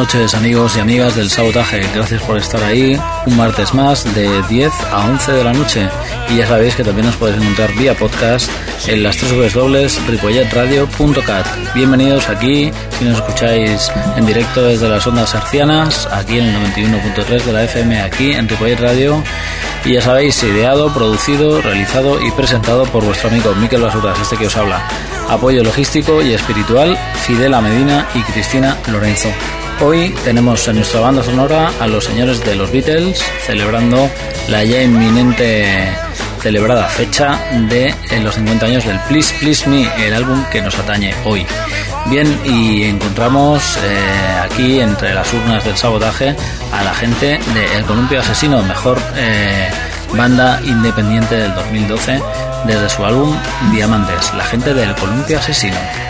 Noches amigos y amigas del sabotaje, gracias por estar ahí un martes más de 10 a 11 de la noche y ya sabéis que también os podéis encontrar vía podcast en las tres dobles ripolletradio.cat. Bienvenidos aquí, si nos escucháis en directo desde las ondas arcianas, aquí en el 91.3 de la FM, aquí en Ripollet Radio y ya sabéis, ideado, producido, realizado y presentado por vuestro amigo Miquel Basuras, este que os habla. Apoyo logístico y espiritual, Fidela Medina y Cristina Lorenzo. Hoy tenemos en nuestra banda sonora a los señores de los Beatles celebrando la ya inminente celebrada fecha de eh, los 50 años del Please Please Me, el álbum que nos atañe hoy. Bien, y encontramos eh, aquí entre las urnas del sabotaje a la gente de El Columpio Asesino, mejor eh, banda independiente del 2012 desde su álbum Diamantes, la gente del Columpio Asesino.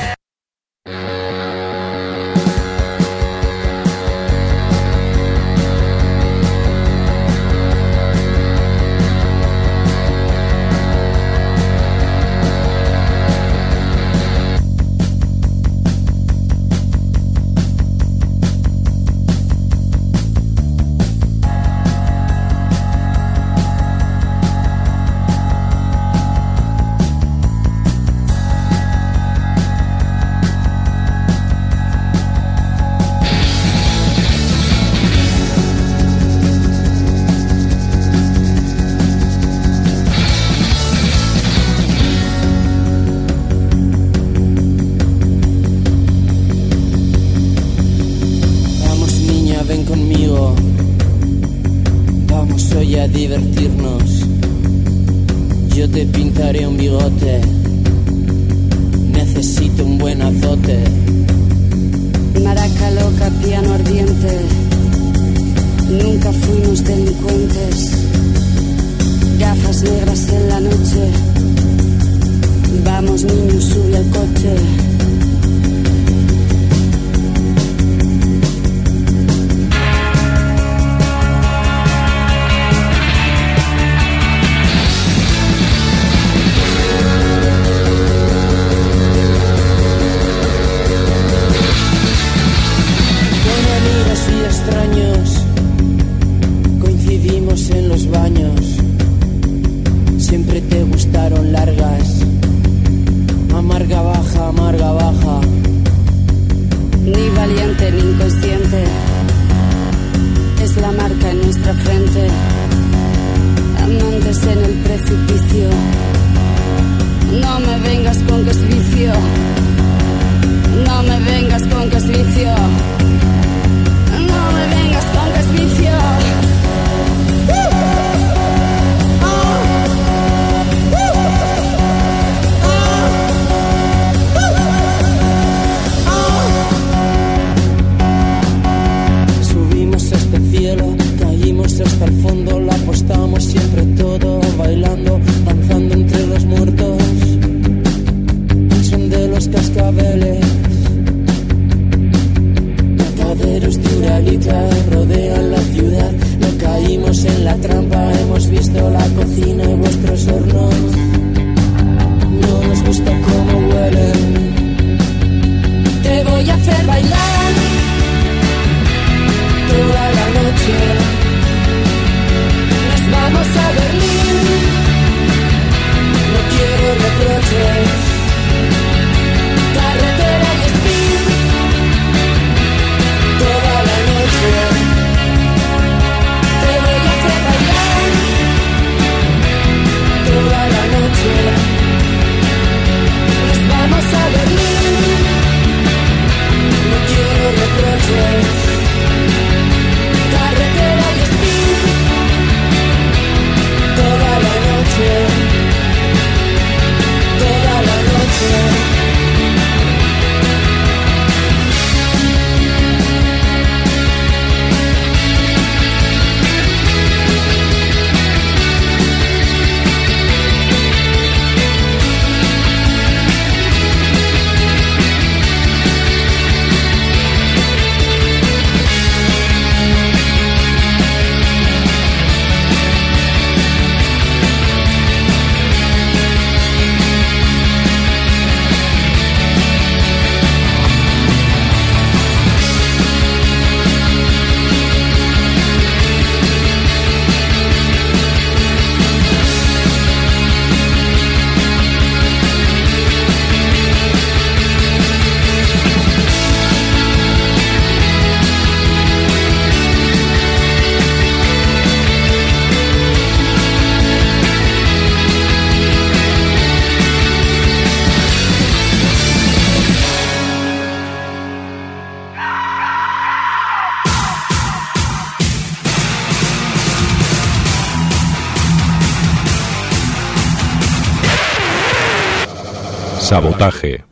Sabotaje.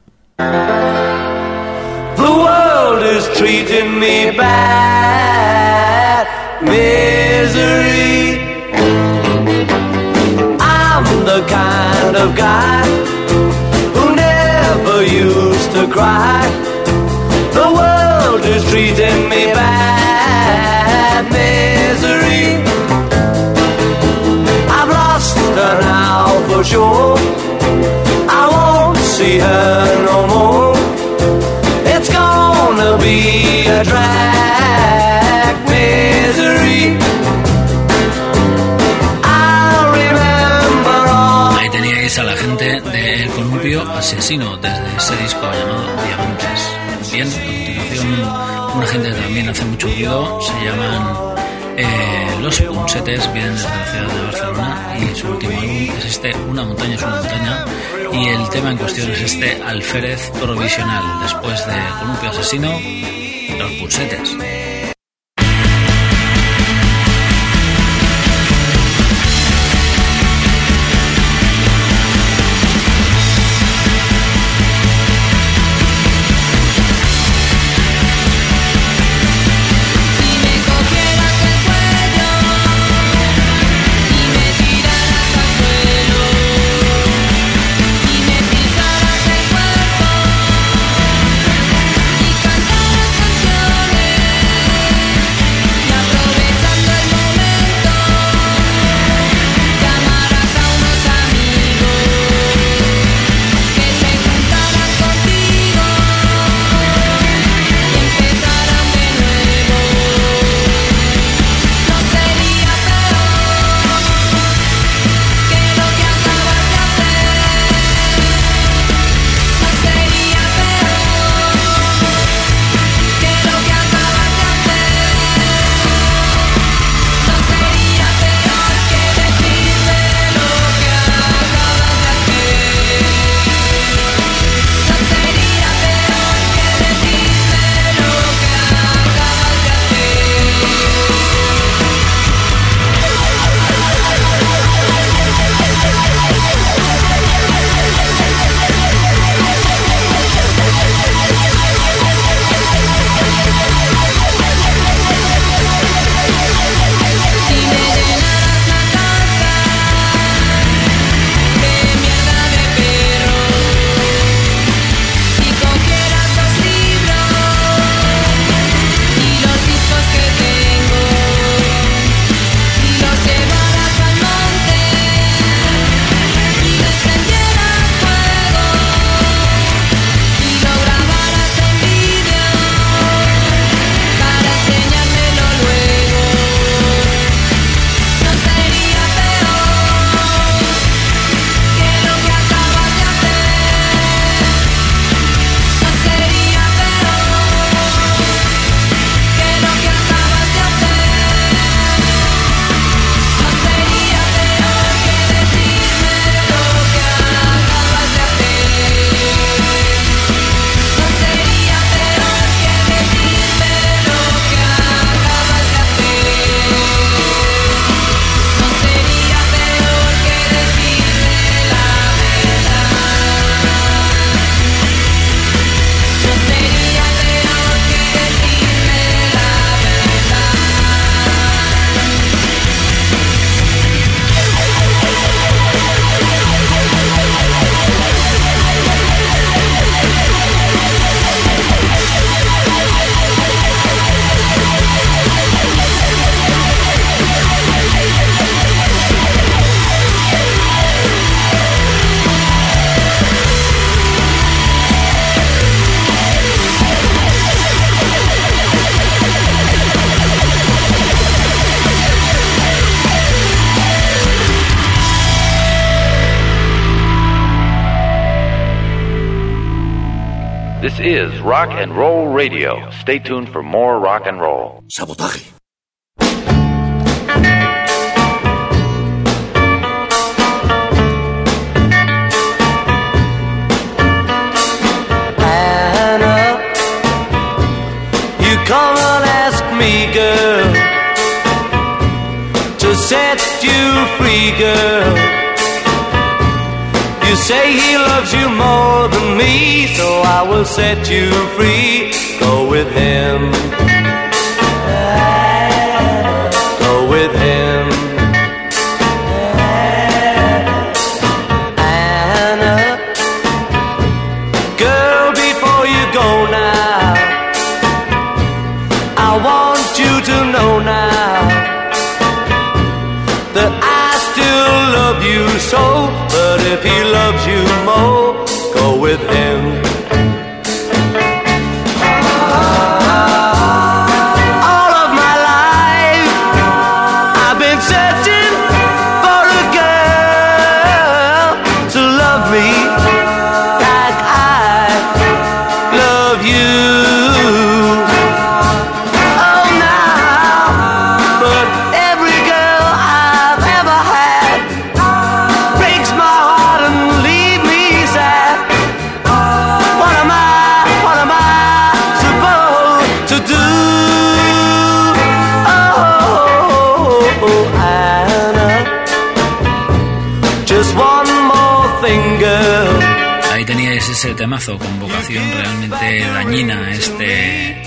The world is treating me bad. Misery. I'm the kind of guy who never used to cry. The world is treating me bad. Misery. I've lost her now for sure. Ahí teníais a la gente de El Columpio Asesino desde ese disco llamado Diamantes. Bien, a continuación una gente que también hace mucho ruido, se llaman eh, Los Punsetes, vienen desde la ciudad de Barcelona y su último álbum es este Una montaña es una montaña y el tema en cuestión es este Alférez Provisional. Después de Columpio Asesino, Los Punsetes. Radio. Stay tuned for more rock and roll. Sabotaje. Anna, you come and ask me, girl, to set you free, girl. You say he loves you more than me, so I will set you free. Con vocación realmente dañina, este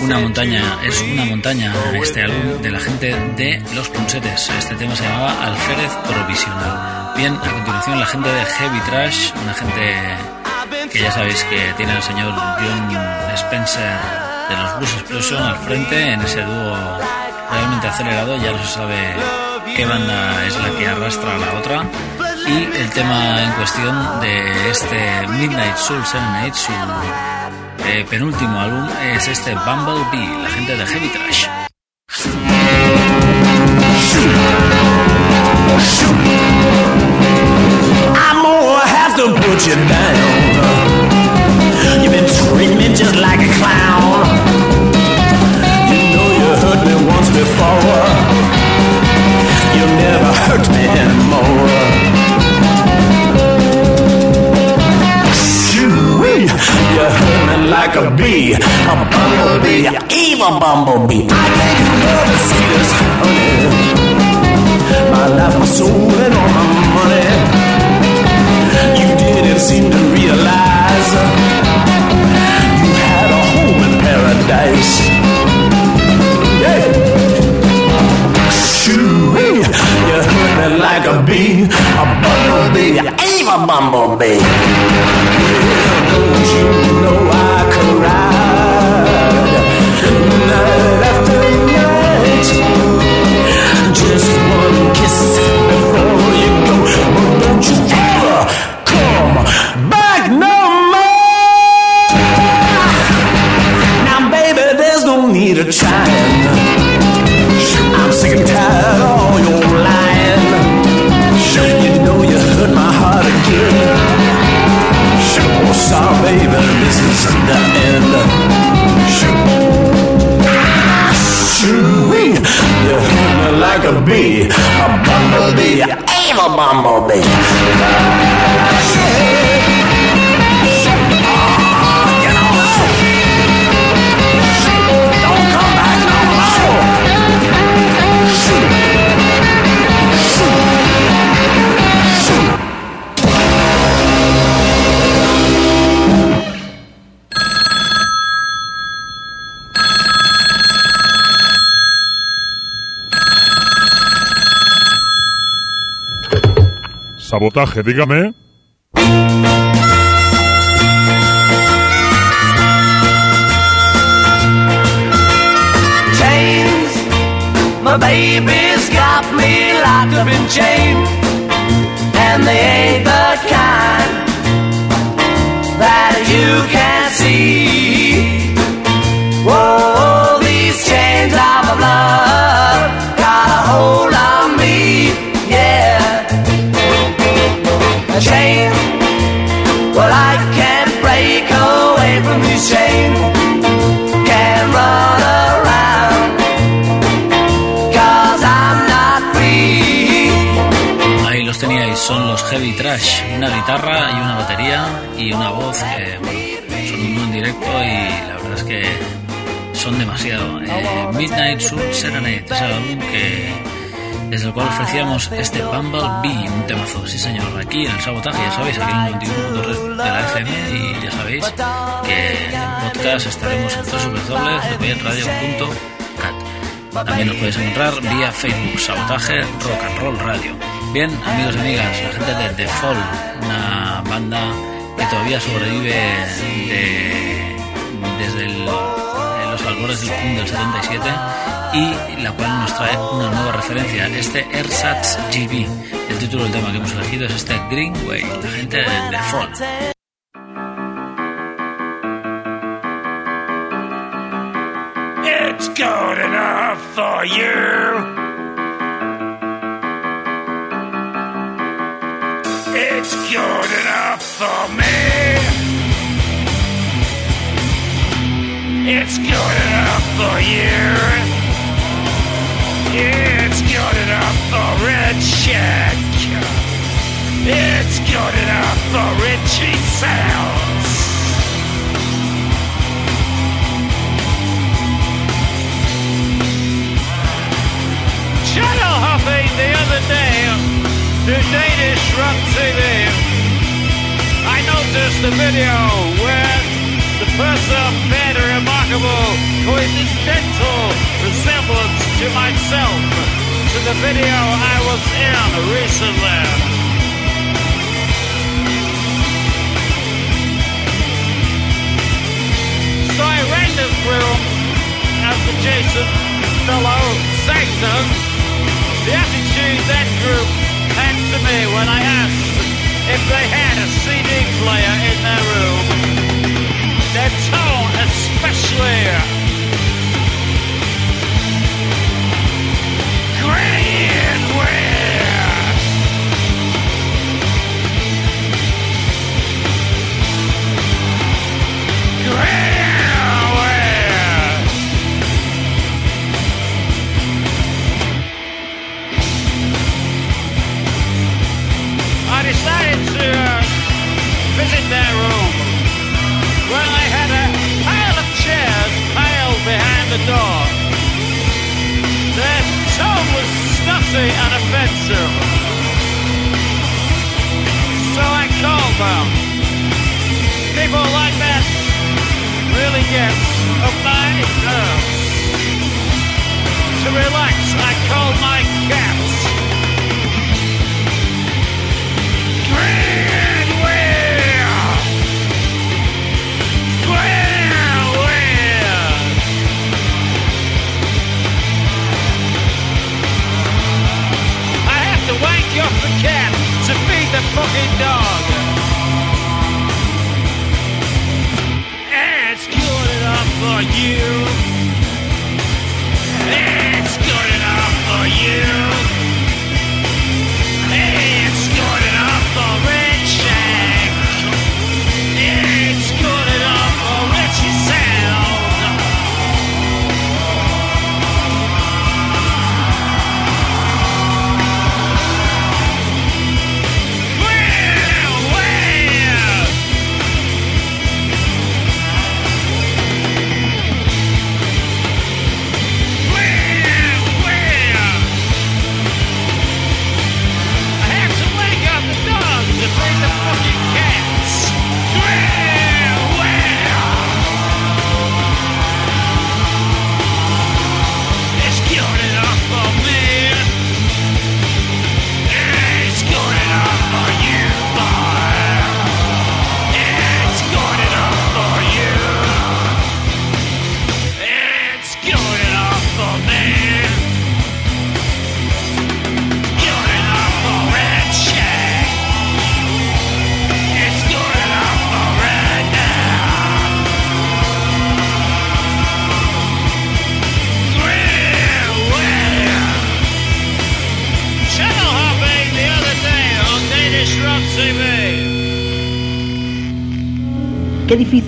una montaña, es una montaña este álbum de la gente de Los Punsetes. Este tema se llamaba Alférez Provisional. Bien, a continuación la gente de Heavy Trash, una gente que ya sabéis que tiene al señor John Spencer de los Blues Explosion al frente en ese dúo realmente acelerado, ya no se sabe qué banda es la que arrastra a la otra. Y el tema en cuestión de este Midnight Soul Serenade, su eh, penúltimo álbum, es este Bumblebee, la gente de Heavy Trash. I'm gonna have to put you down. You've been treating me just like a clown. You know you hurt me once before. You'll never hurt me anymore. Me like a bee, a bumblebee, a evil bumblebee. I you love the sweetest honey. My life, my soul, and all my money. You didn't seem to realize you had a home in paradise. Yeah. Shoo, you hurt me like a bee, a bumblebee, a evil bumblebee. Yeah, don't you know I evil bumblebee. Sabotaje, dígame. chains. My baby's got me locked up in chains, and they ain't the kind that you can see. Ahí los teníais, son los Heavy Trash, una guitarra y una batería y una voz que, son un en directo y la verdad es que son demasiado. Eh, Midnight Soul Serenade es el álbum que desde el cual ofrecíamos este Bumblebee, un temazo, sí señor, aquí en el sabotaje, ya sabéis, aquí en el 91.3 de la FM y ya sabéis que en podcast estaremos en www.radio.cat. También nos podéis encontrar vía Facebook, Sabotaje Rock and Roll Radio. Bien, amigos y amigas, la gente de The Fall, una banda que todavía sobrevive de- desde el- los albores del punk del 77 y la cual nos trae una nueva referencia, este Ersatz GB. El título del tema que hemos elegido es este Greenway, la gente de Fall. It's good enough for you. It's good enough for me. It's good enough for you. It's good enough for Richard. It's good enough for Richie Sounds. channel hopping the other day to Danish Rock TV. I noticed a video where the person made a remarkable coincidental resemblance to myself to the video I was in recently. So I random through as the Jason fellow Saxon the attitude that group had to me when I asked if they had a CD player in their room time.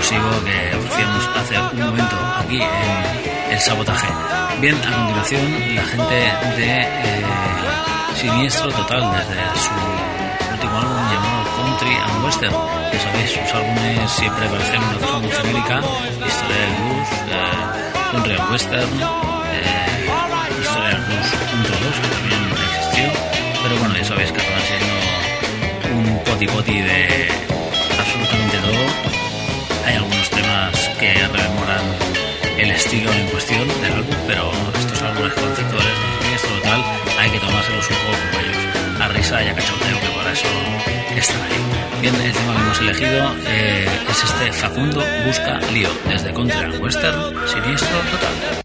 que ofrecíamos hace un momento aquí en el sabotaje. Bien, a continuación, la gente de eh, Siniestro Total, desde su último álbum llamado Country and Western. Ya sabéis, sus álbumes siempre parecen una cosa muy genérica, historia del blues, eh, country and western, eh, historia del blues 1.2, que también existió, pero bueno, ya sabéis que acaban siendo un poti poti de absolutamente todo. Hay algunos temas que rememoran el estilo en cuestión del álbum, pero estos álbumes conceptuales de Siniestro Total hay que tomárselos un poco como ellos. A risa y a cachondeo, que para eso están ahí. Bien, el tema que hemos elegido eh, es este Facundo Busca Lío, desde Contra Western, Siniestro Total.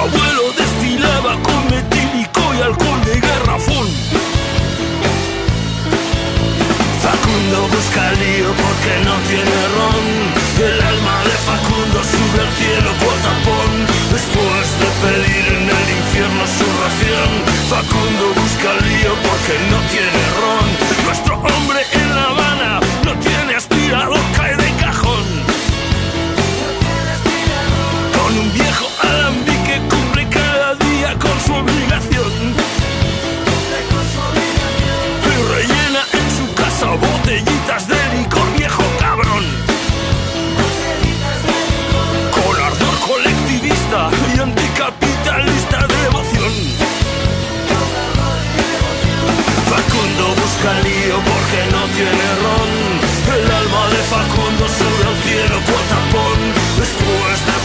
Abuelo destilaba con metílico y alcohol de garrafón. Facundo busca lío porque no tiene ron. El alma de Facundo sube al cielo cuotapón. Después de pedir en el infierno su ración, Facundo busca lío porque no tiene ron.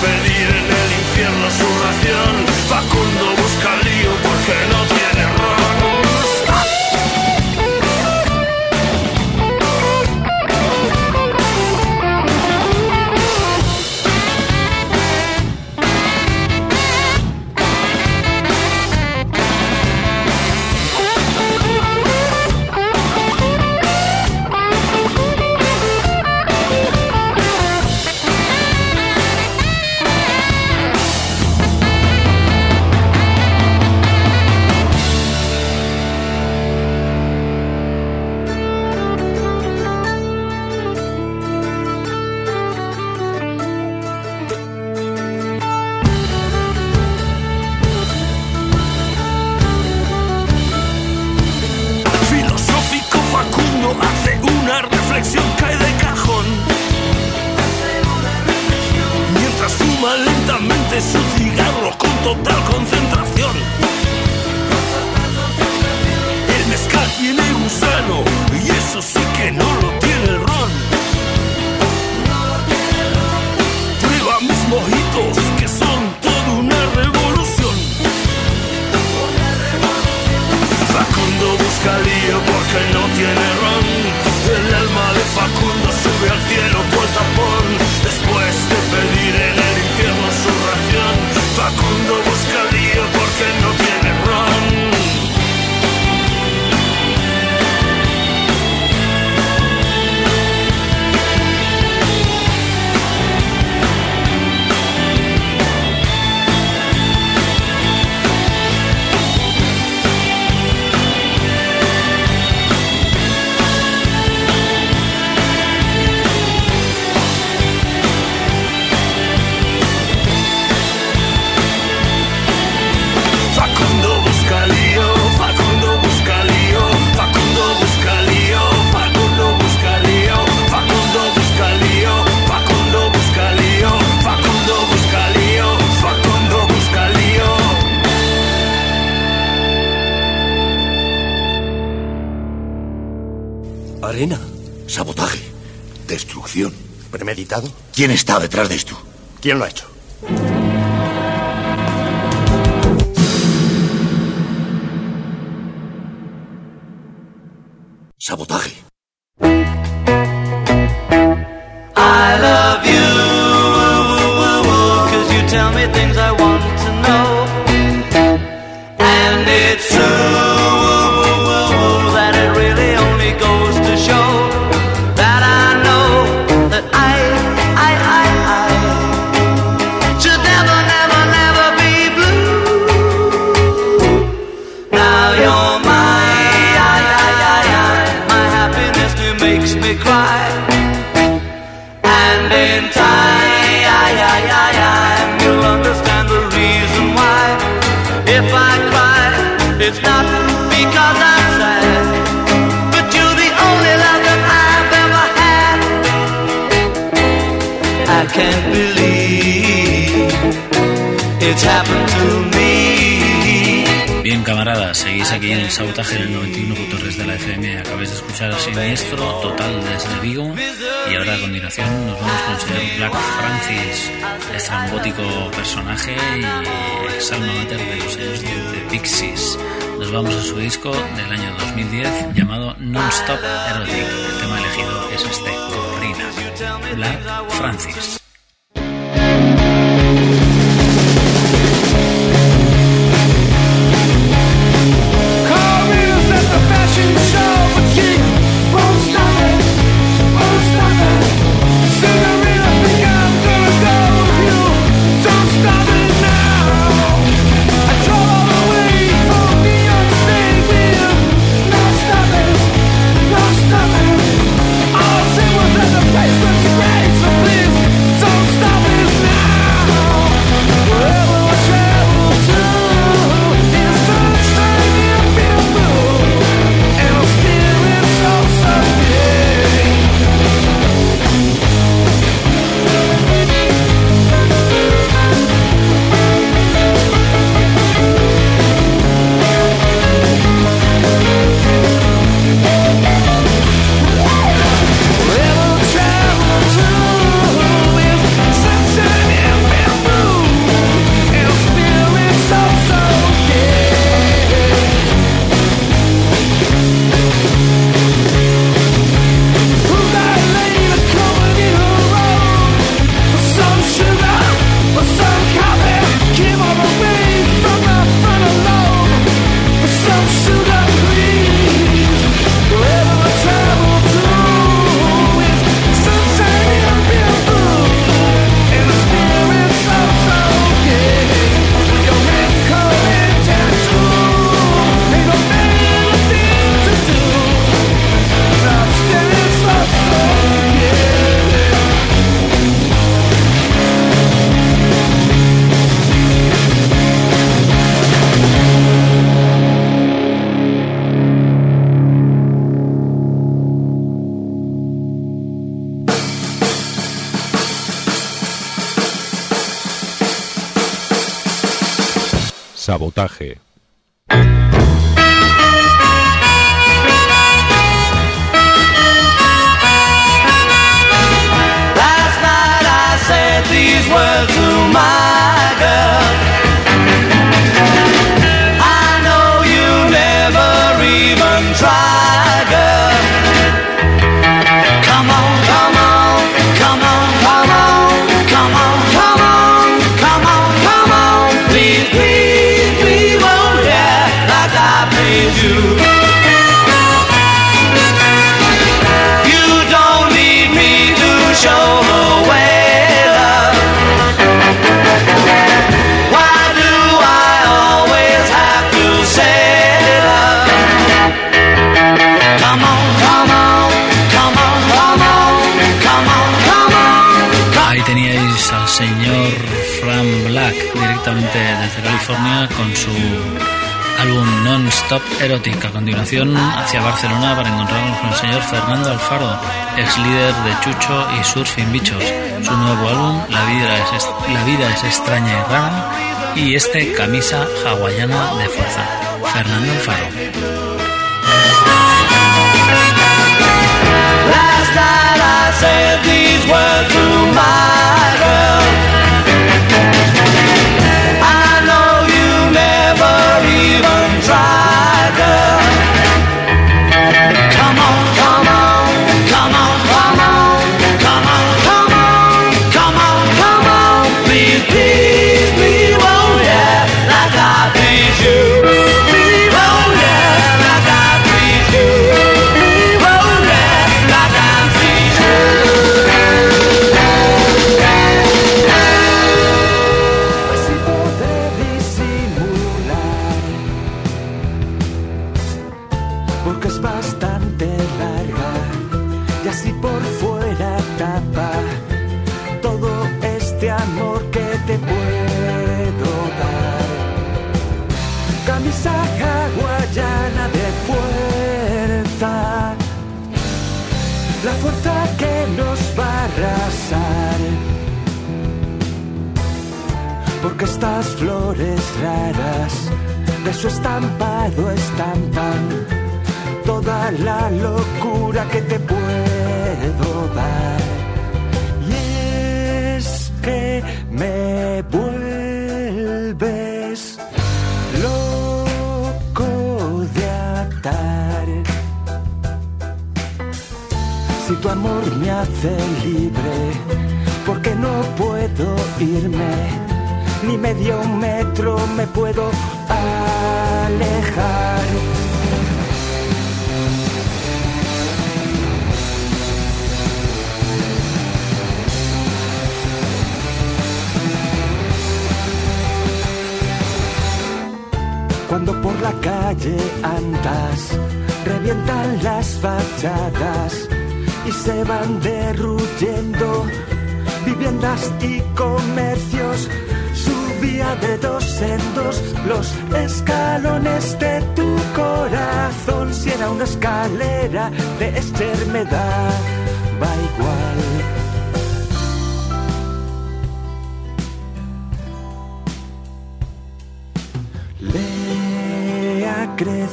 Pedir total concentración. El mezcal tiene gusano y eso sí que no lo tiene el ron. Prueba mis mojitos que son toda una revolución. Facundo busca lío porque no tiene Facundo busca Sabotaje. Destrucción. ¿Premeditado? ¿Quién está detrás de esto? ¿Quién lo ha hecho? Sabotaje. seguís aquí en el sabotaje del 91.3 de la FM. Acabáis de escuchar Siniestro Total desde Vigo. Y ahora a continuación nos vamos con el señor Black Francis, estrambótico personaje y ex alma mater de los señores de, Pixies. Nos vamos a su disco del año 2010 llamado Non-Stop Erotic. El tema elegido es este, Corrina. Black Francis. sabotaje. said these words to my girl. I know you never even tried. Top A continuación, hacia Barcelona para encontrarnos con el señor Fernando Alfaro, ex líder de Chucho y Surfing Bichos. Su nuevo álbum, La vida es, La vida es extraña y rara, y este, Camisa Hawaiana de Fuerza. Fernando Alfaro. Por la calle andas, revientan las fachadas y se van derruyendo viviendas y comercios. Subía de dos en dos los escalones de tu corazón. Si era una escalera de enfermedad, va igual.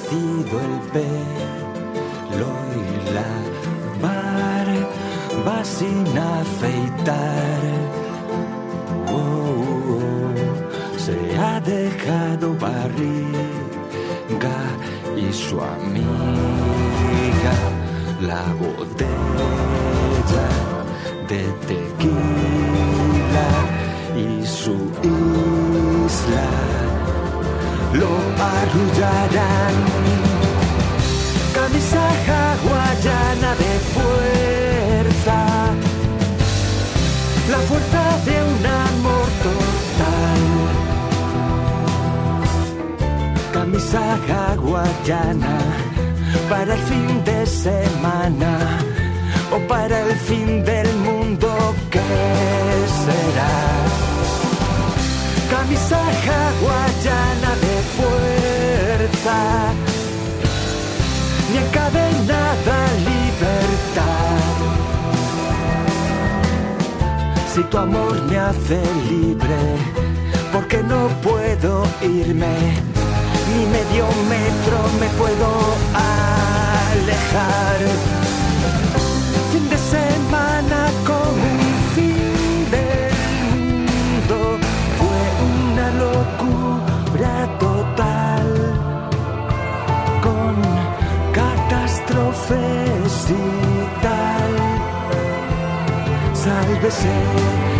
Ha crecido el pelo y la barba sin afeitar. Oh, se ha dejado barriga y su amiga la botella de tequila y su isla lo arrullarán. Camisa hawaiana de fuerza, la fuerza de un amor total. Camisa hawaiana para el fin de semana o para el fin del mundo que será camisa hawaiana de fuerza, ni encadenada libertad. Si tu amor me hace libre, porque no puedo irme, ni medio metro me puedo alejar. Tal. Sálvese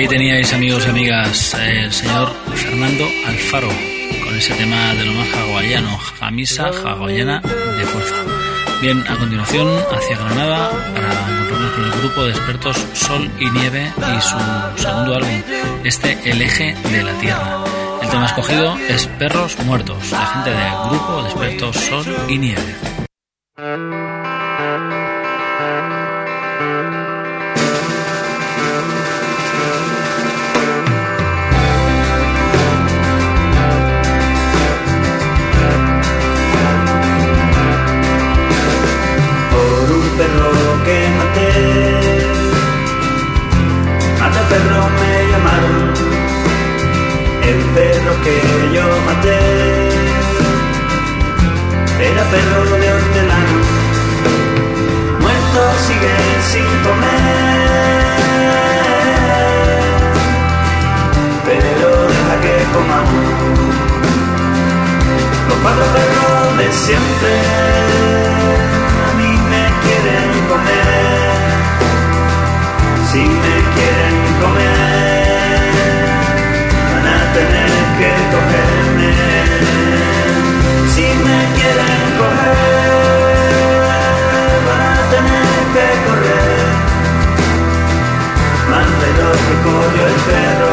Y amigas, el señor Fernando Alfaro, con ese tema de lo más hawaiano, camisa hawaiana de fuerza. Bien, a continuación, hacia Granada, para encontrarnos con el grupo de expertos Sol y Nieve y su segundo álbum, este El Eje de la Tierra. El tema escogido es Perros Muertos, la gente del grupo de expertos Sol y Nieve. Me llamaron, el perro que yo maté. Era perro de hortelano, muerto sigue sin comer. Pero deja que comamos los cuatro perros de siempre a mí me quieren comer. Si me quieren coger, van a tener que correr. Más de lo que corrió el perro,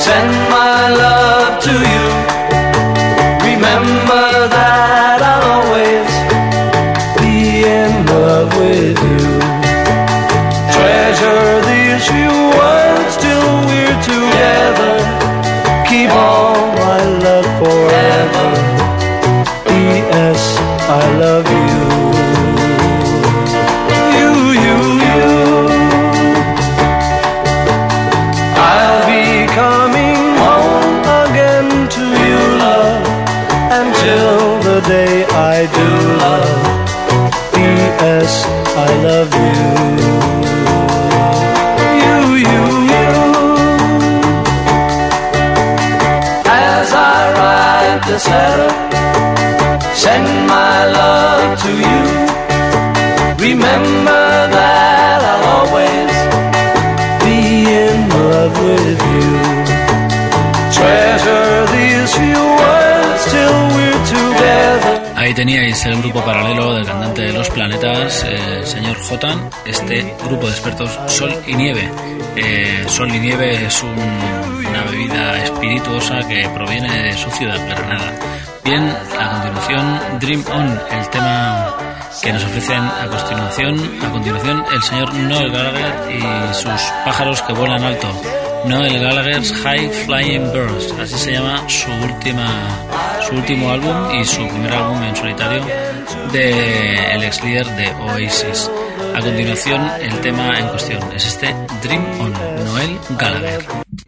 send my love to you. Remember that teníais el grupo paralelo del cantante de los planetas, el señor Jotan, este grupo de expertos Sol y Nieve. Eh, Sol y Nieve es un- una bebida espirituosa que proviene de su ciudad, Granada. Bien, a continuación, Dream On, el tema que nos ofrecen a continuación, a continuación el señor Noel Gallagher y sus pájaros que vuelan alto. Noel Gallagher's High Flying Birds, así se llama su última, su último álbum y su primer álbum en solitario de el ex líder de Oasis. A continuación el tema en cuestión es este Dream On, Noel Gallagher.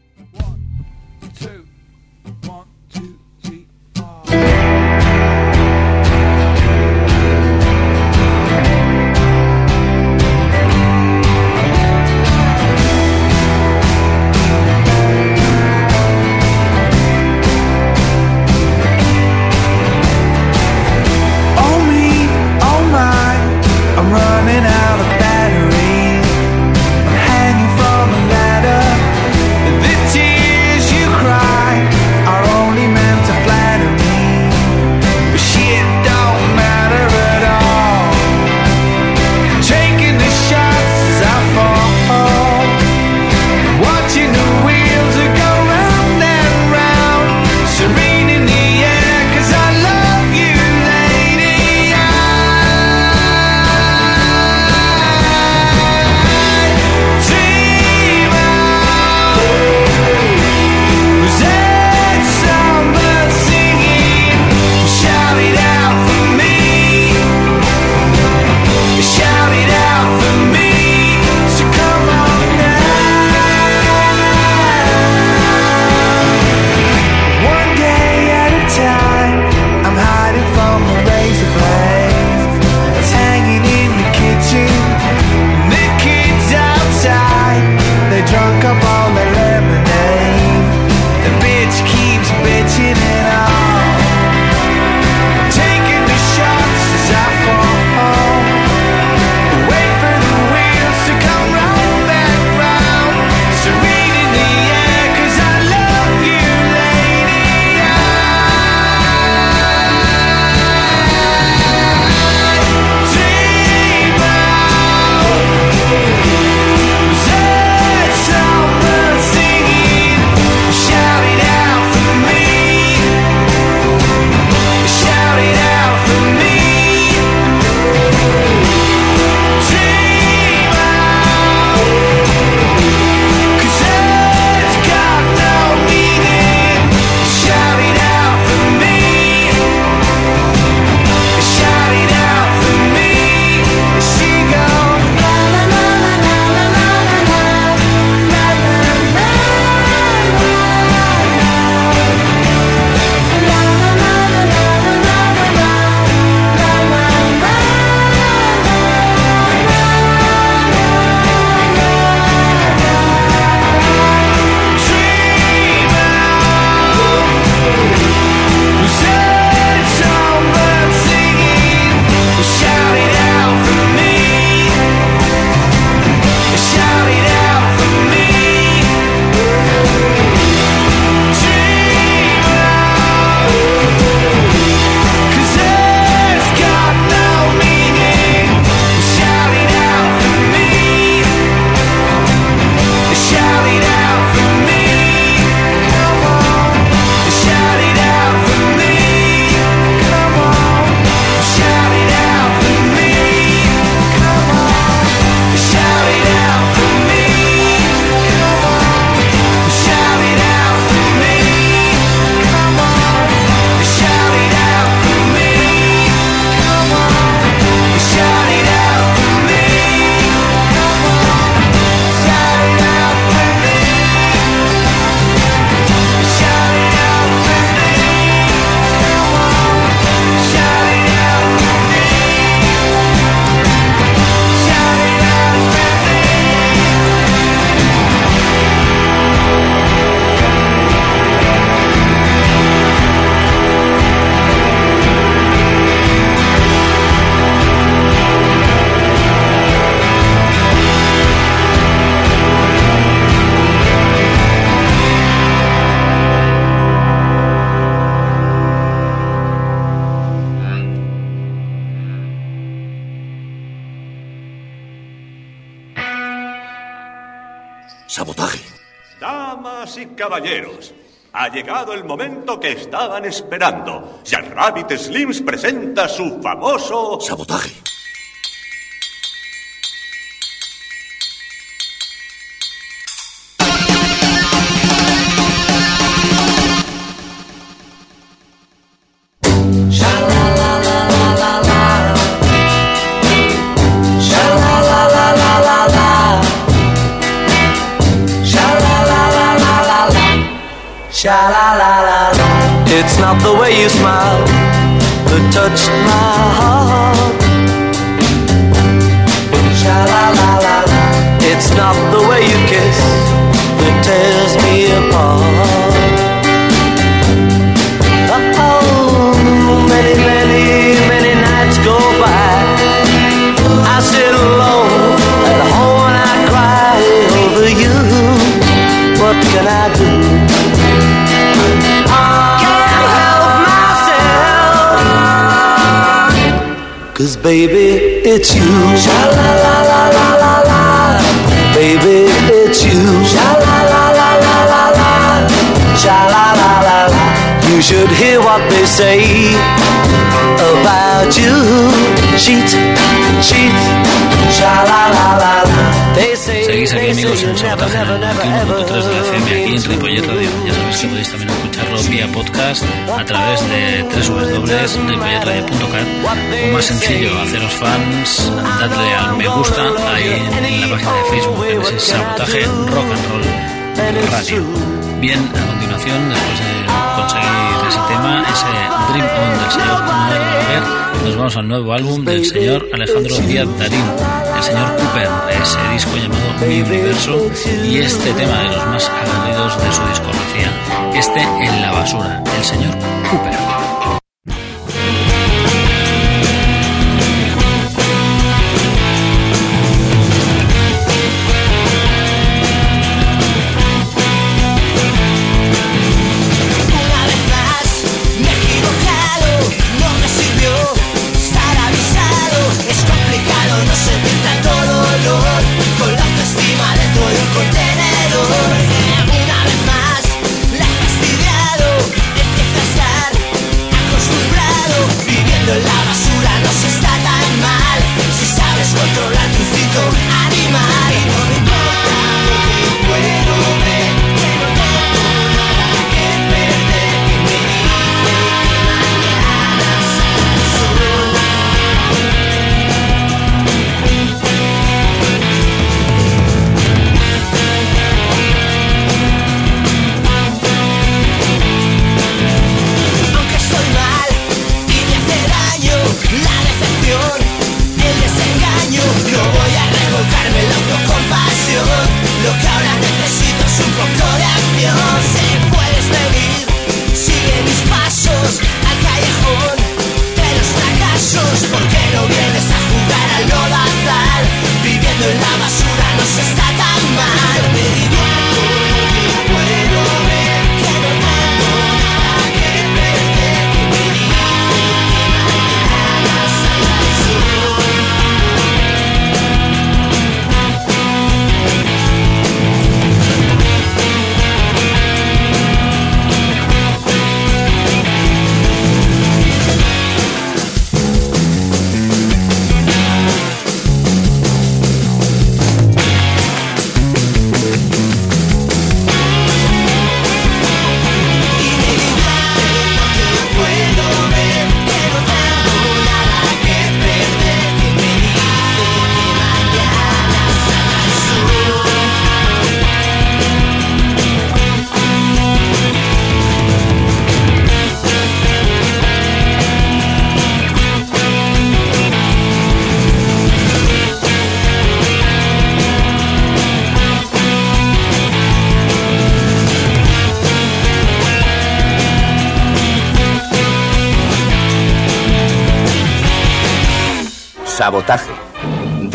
Sabotaje. Damas y caballeros, ha llegado el momento que estaban esperando. Jack Rabbit Slims presenta su famoso... Sabotaje. sencillo, haceros fans, dadle al me gusta ahí en la página de Facebook, en ese sabotaje rock and roll radio. Bien, a continuación, después de conseguir ese tema, ese Dream On del señor Manuel nos vamos al nuevo álbum del señor Alejandro Díaz Darín, el señor Cooper, ese disco llamado Mi Universo, y este tema de los más agarridos de su discografía, este en la basura, el señor Cooper.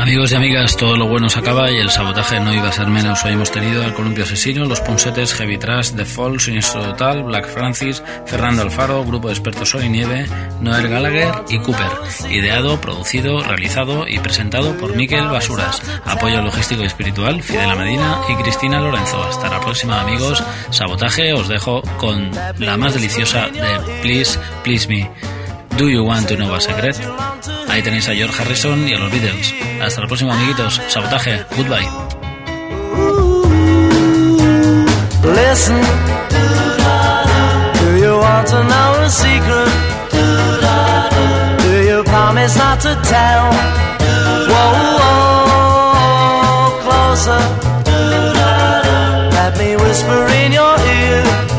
Amigos y amigas, todo lo bueno se acaba y el sabotaje no iba a ser menos. Hoy hemos tenido al Columpio Asesino, Los Ponsetes, Heavy Trash, The Fall, Sinistro Total, Black Francis, Fernando Alfaro, Grupo de Expertos Sol y Nieve, Noel Gallagher y Cooper. Ideado, producido, realizado y presentado por Miquel Basuras. Apoyo logístico y espiritual, Fidela Medina y Cristina Lorenzo. Hasta la próxima, amigos. Sabotaje, os dejo con la más deliciosa de Please, Please Me. Do You Want to Know a Secret? Ahí tenéis a George Harrison y a los Beatles. Hasta la próxima, amiguitos. Sabotaje. Goodbye. You? Whoa, whoa, closer. Let me whisper in your ear.